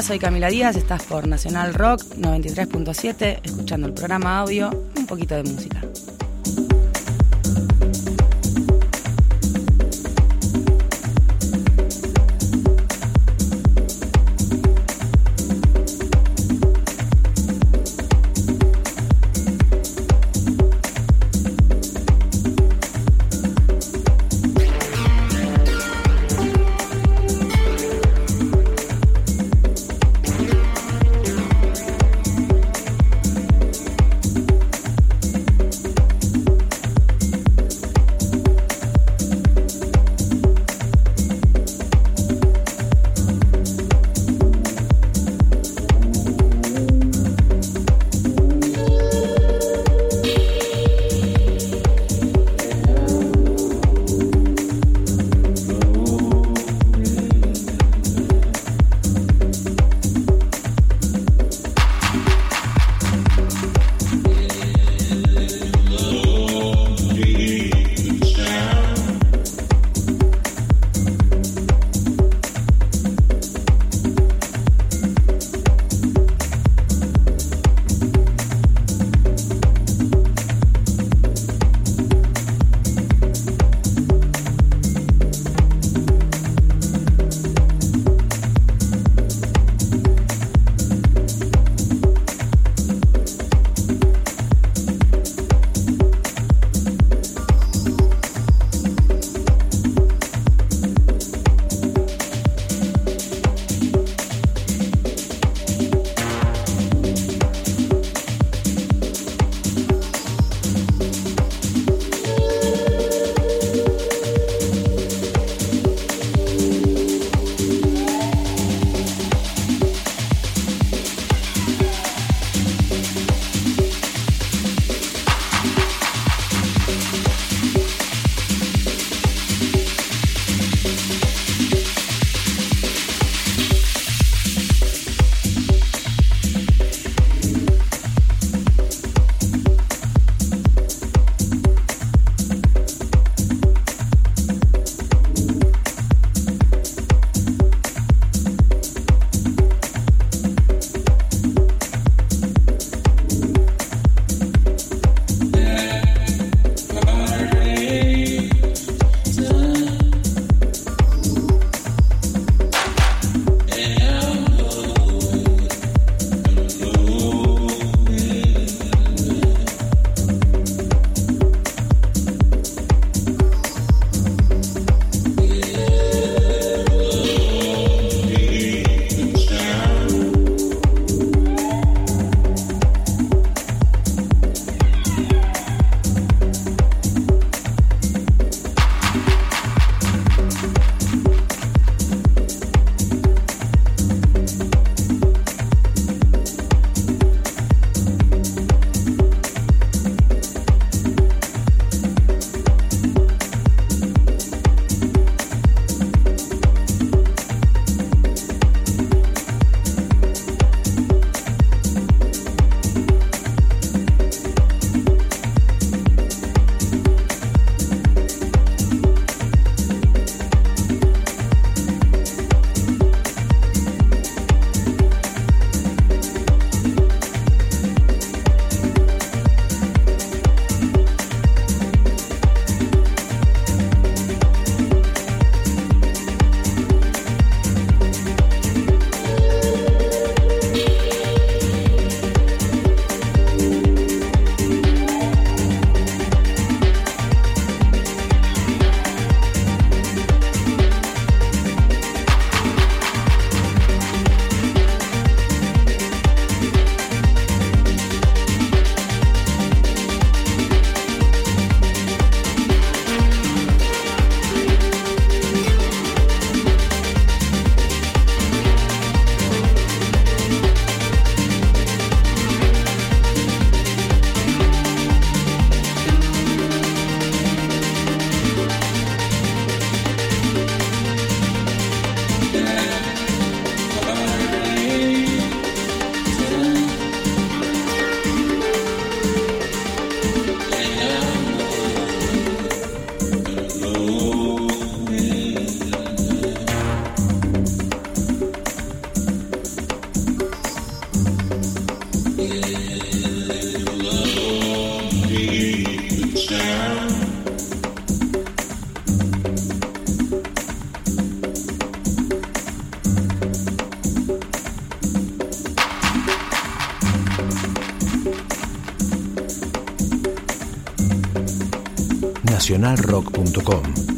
Soy Camila Díaz, estás por Nacional Rock 93.7, escuchando el programa audio, un poquito de música. nacionalrock.com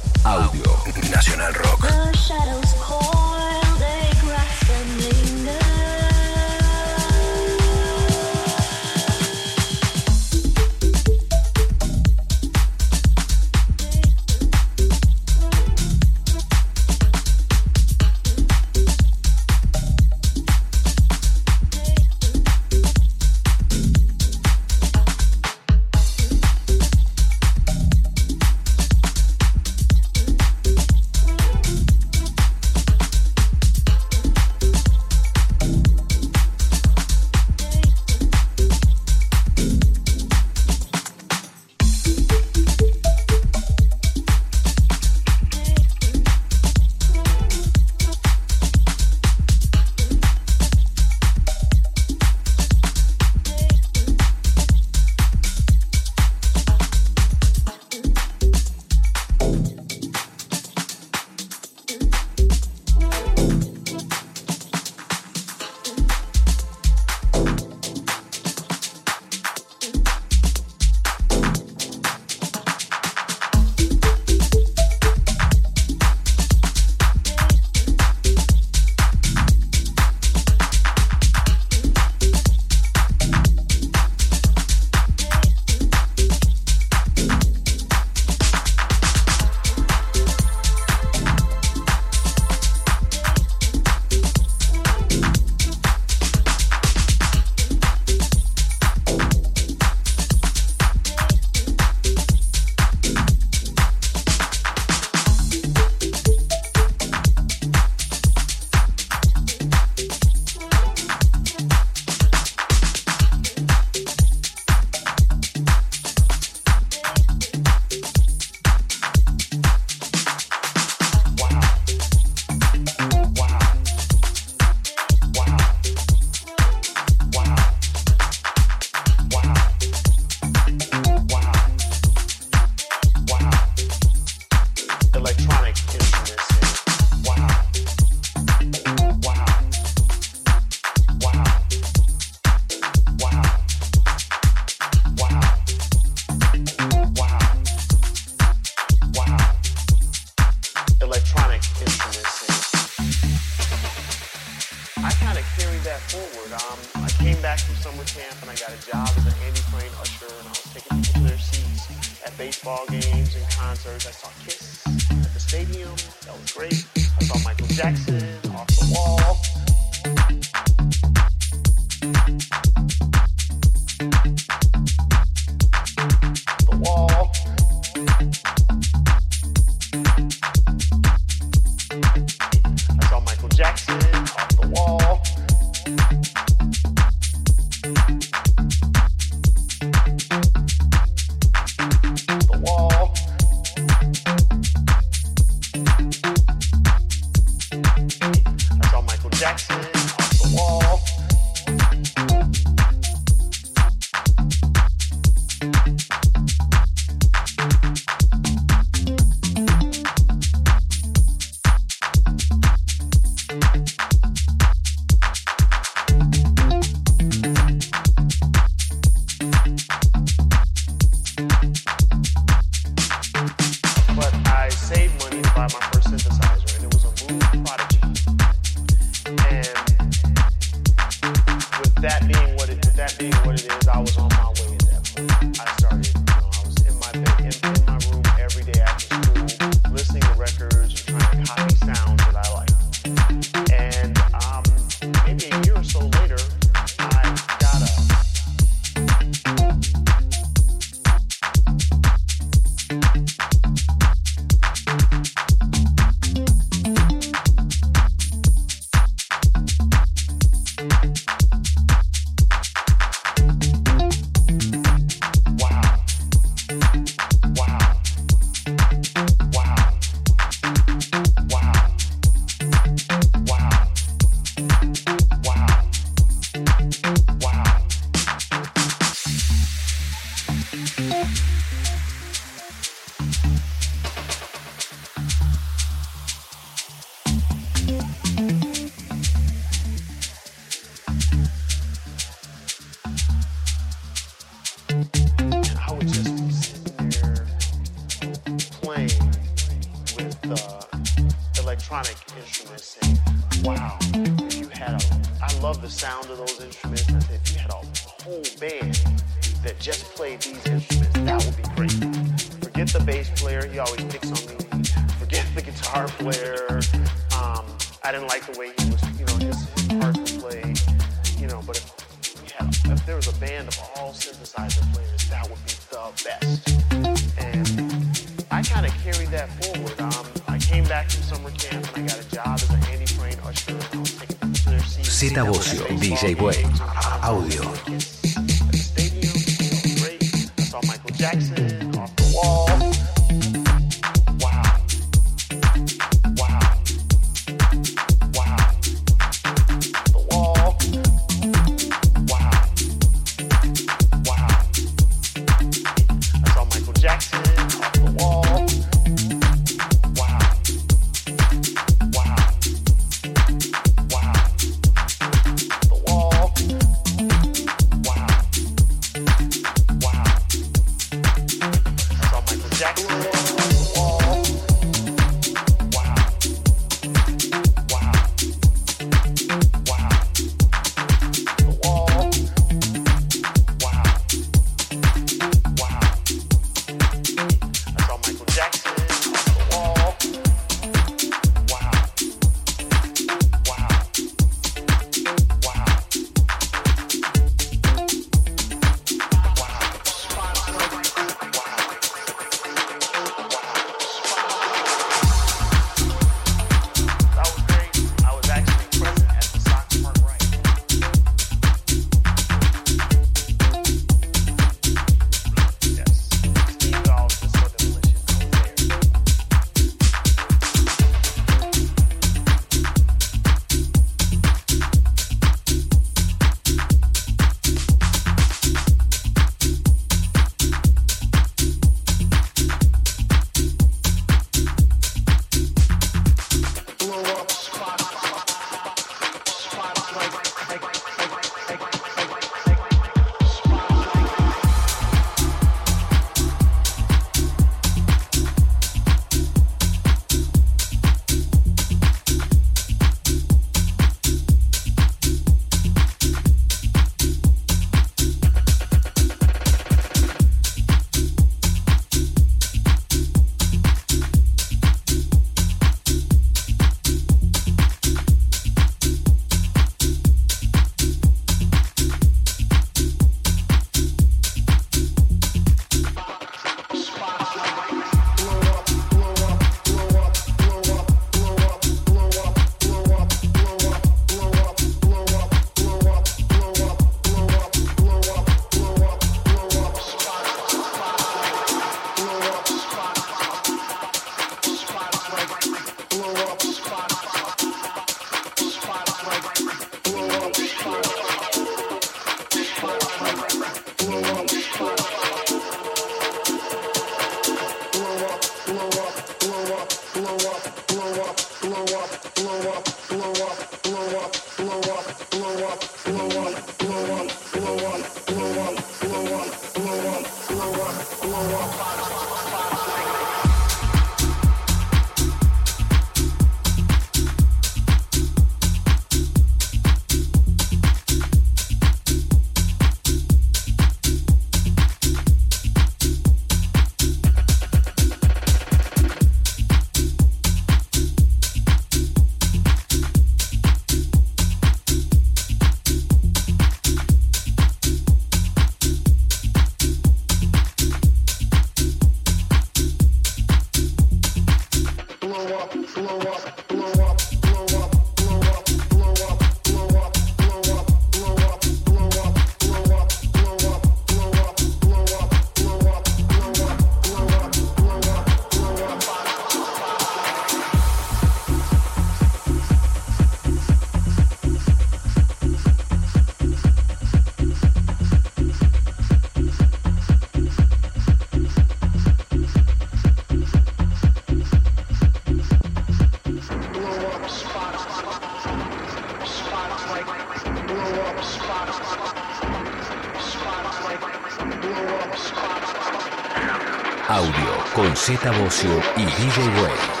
Z y DJ Way.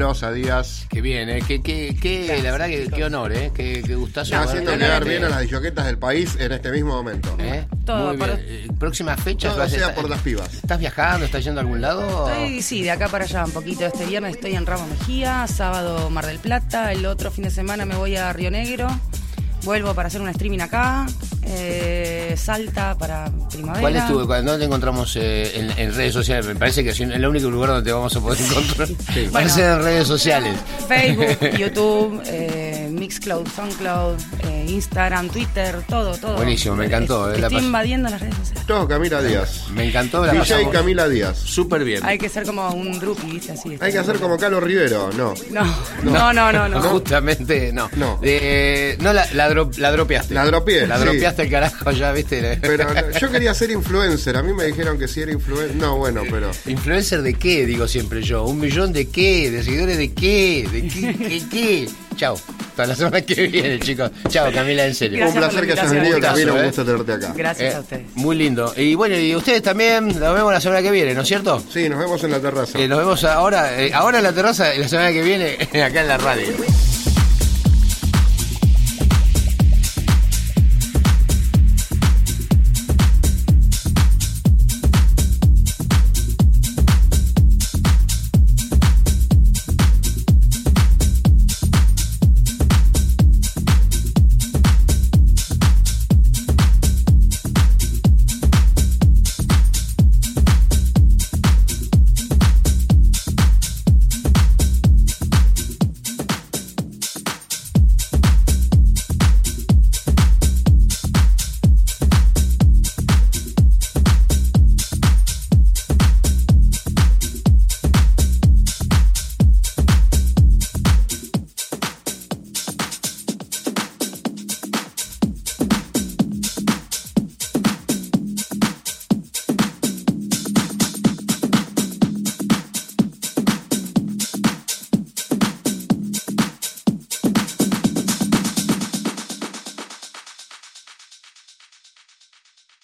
Qué grosa, Díaz. Qué bien, ¿eh? Qué, qué, qué- la verdad que qué honor, ¿eh? Qué, qué gustazo. Haciendo quedar bien a las disjoquetas del país en este mismo momento. ¿Eh? Todo Muy para- bien. Próximas fechas. Todo a sea por las pibas. ¿Estás viajando? ¿Estás yendo a algún lado? Estoy, sí, de acá para allá un poquito. Este viernes estoy en Ramos Mejía, sábado Mar del Plata, el otro fin de semana me voy a Río Negro, vuelvo para hacer un streaming acá, eh, Salta para primavera. ¿Cuál es tu, cuando te encontramos eh, en, en redes sociales? Me parece que es el único lugar donde te vamos a poder encontrar. Va a ser en redes sociales. Facebook, YouTube, eh, Mixcloud, Soundcloud, eh, Instagram, Twitter, todo, todo. Buenísimo, me encantó, la Estoy invadiendo las redes Camila Díaz. Me encantó la DJ pasamos Camila Díaz. súper bien. Hay que ser como un groupie, ¿viste? Así. Hay que hacer como Carlos Rivero, no. No, no, no, no. no. Justamente no. No. Eh, no la, la, dro- la dropeaste. La dropeé, La sí. dropeaste el carajo ya, ¿viste? Pero no, yo quería ser influencer. A mí me dijeron que si era influencer. No, bueno, pero. ¿Influencer de qué? Digo siempre yo. ¿Un millón de qué? ¿De seguidores de qué? ¿De qué? ¿Qué? qué? Chao. Hasta la semana que viene, chicos. Chao, Camila, en serio. Gracias un placer que hayas venido, Camila. Un gusto tenerte acá. Gracias Eh, a ustedes. muy lindo. Y bueno, y ustedes también, nos vemos la semana que viene, ¿no es cierto? Sí, nos vemos en la terraza. Eh, nos vemos ahora, eh, ahora en la terraza, y la semana que viene, acá en la radio.